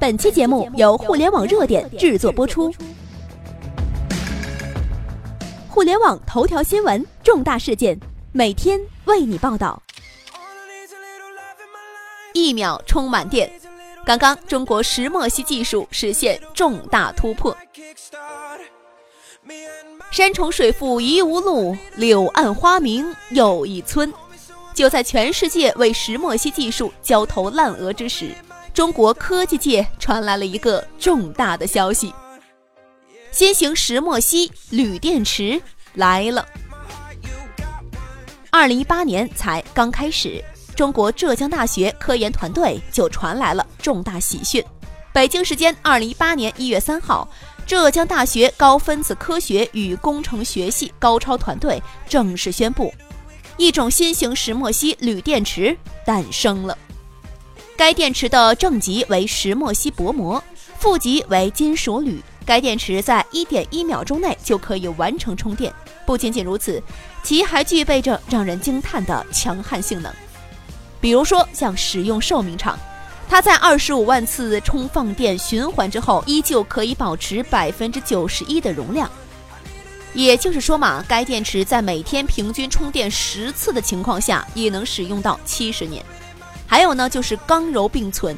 本期节目由互联网热点制作播出。互联网头条新闻，重大事件，每天为你报道。一秒充满电，刚刚中国石墨烯技术实现重大突破。山重水复疑无路，柳暗花明又一村。就在全世界为石墨烯技术焦头烂额之时。中国科技界传来了一个重大的消息：新型石墨烯铝电池来了。二零一八年才刚开始，中国浙江大学科研团队就传来了重大喜讯。北京时间二零一八年一月三号，浙江大学高分子科学与工程学系高超团队正式宣布，一种新型石墨烯铝电池诞生了。该电池的正极为石墨烯薄膜，负极为金属铝。该电池在一点一秒钟内就可以完成充电。不仅仅如此，其还具备着让人惊叹的强悍性能。比如说，像使用寿命长，它在二十五万次充放电循环之后，依旧可以保持百分之九十一的容量。也就是说嘛，该电池在每天平均充电十次的情况下，也能使用到七十年。还有呢，就是刚柔并存，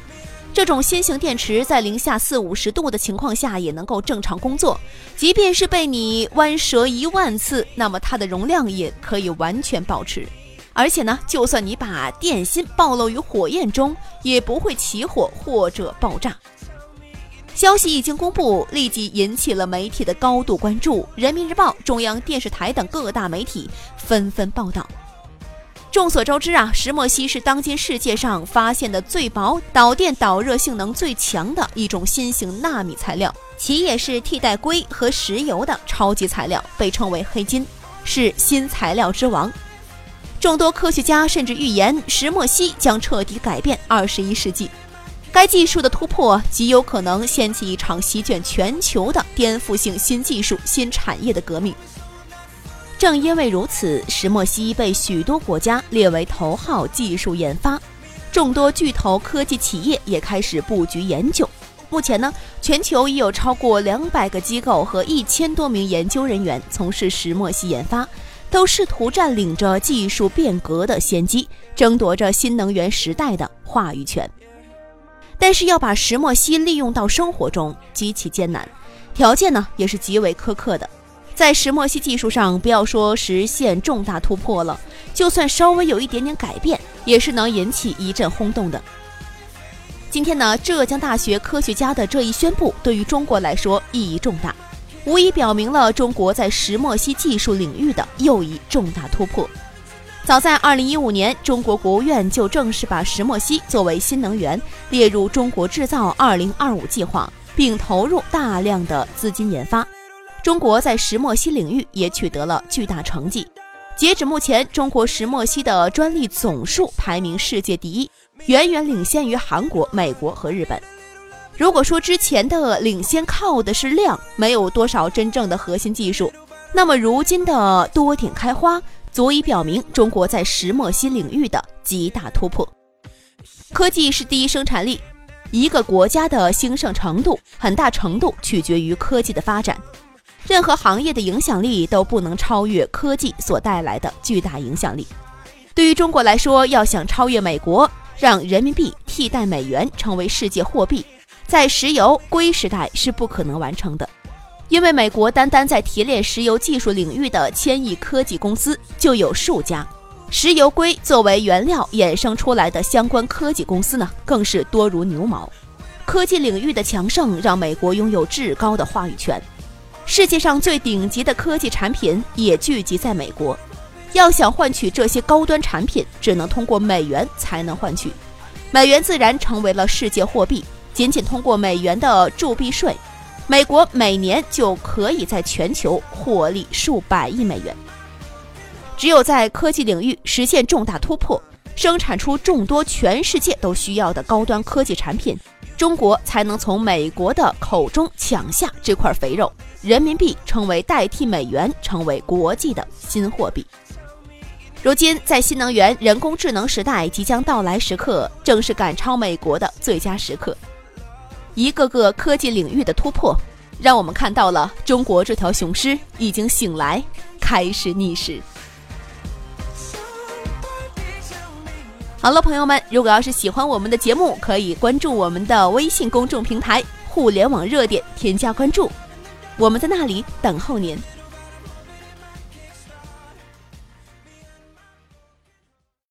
这种新型电池在零下四五十度的情况下也能够正常工作，即便是被你弯折一万次，那么它的容量也可以完全保持。而且呢，就算你把电芯暴露于火焰中，也不会起火或者爆炸。消息一经公布，立即引起了媒体的高度关注，人民日报、中央电视台等各大媒体纷纷报道。众所周知啊，石墨烯是当今世界上发现的最薄、导电导热性能最强的一种新型纳米材料，其也是替代硅和石油的超级材料，被称为黑金，是新材料之王。众多科学家甚至预言，石墨烯将彻底改变二十一世纪。该技术的突破极有可能掀起一场席卷全球的颠覆性新技术、新产业的革命。正因为如此，石墨烯被许多国家列为头号技术研发，众多巨头科技企业也开始布局研究。目前呢，全球已有超过两百个机构和一千多名研究人员从事石墨烯研发，都试图占领着技术变革的先机，争夺着新能源时代的话语权。但是要把石墨烯利用到生活中极其艰难，条件呢也是极为苛刻的。在石墨烯技术上，不要说实现重大突破了，就算稍微有一点点改变，也是能引起一阵轰动的。今天呢，浙江大学科学家的这一宣布，对于中国来说意义重大，无疑表明了中国在石墨烯技术领域的又一重大突破。早在2015年，中国国务院就正式把石墨烯作为新能源列入中国制造2025计划，并投入大量的资金研发。中国在石墨烯领域也取得了巨大成绩。截止目前，中国石墨烯的专利总数排名世界第一，远远领先于韩国、美国和日本。如果说之前的领先靠的是量，没有多少真正的核心技术，那么如今的多点开花，足以表明中国在石墨烯领域的极大突破。科技是第一生产力，一个国家的兴盛程度，很大程度取决于科技的发展。任何行业的影响力都不能超越科技所带来的巨大影响力。对于中国来说，要想超越美国，让人民币替代美元成为世界货币，在石油硅时代是不可能完成的。因为美国单单在提炼石油技术领域的千亿科技公司就有数家，石油硅作为原料衍生出来的相关科技公司呢，更是多如牛毛。科技领域的强盛让美国拥有至高的话语权。世界上最顶级的科技产品也聚集在美国，要想换取这些高端产品，只能通过美元才能换取，美元自然成为了世界货币。仅仅通过美元的铸币税，美国每年就可以在全球获利数百亿美元。只有在科技领域实现重大突破，生产出众多全世界都需要的高端科技产品。中国才能从美国的口中抢下这块肥肉，人民币成为代替美元，成为国际的新货币。如今，在新能源、人工智能时代即将到来时刻，正是赶超美国的最佳时刻。一个个科技领域的突破，让我们看到了中国这条雄狮已经醒来，开始逆势。好了，朋友们，如果要是喜欢我们的节目，可以关注我们的微信公众平台“互联网热点”，添加关注，我们在那里等候您。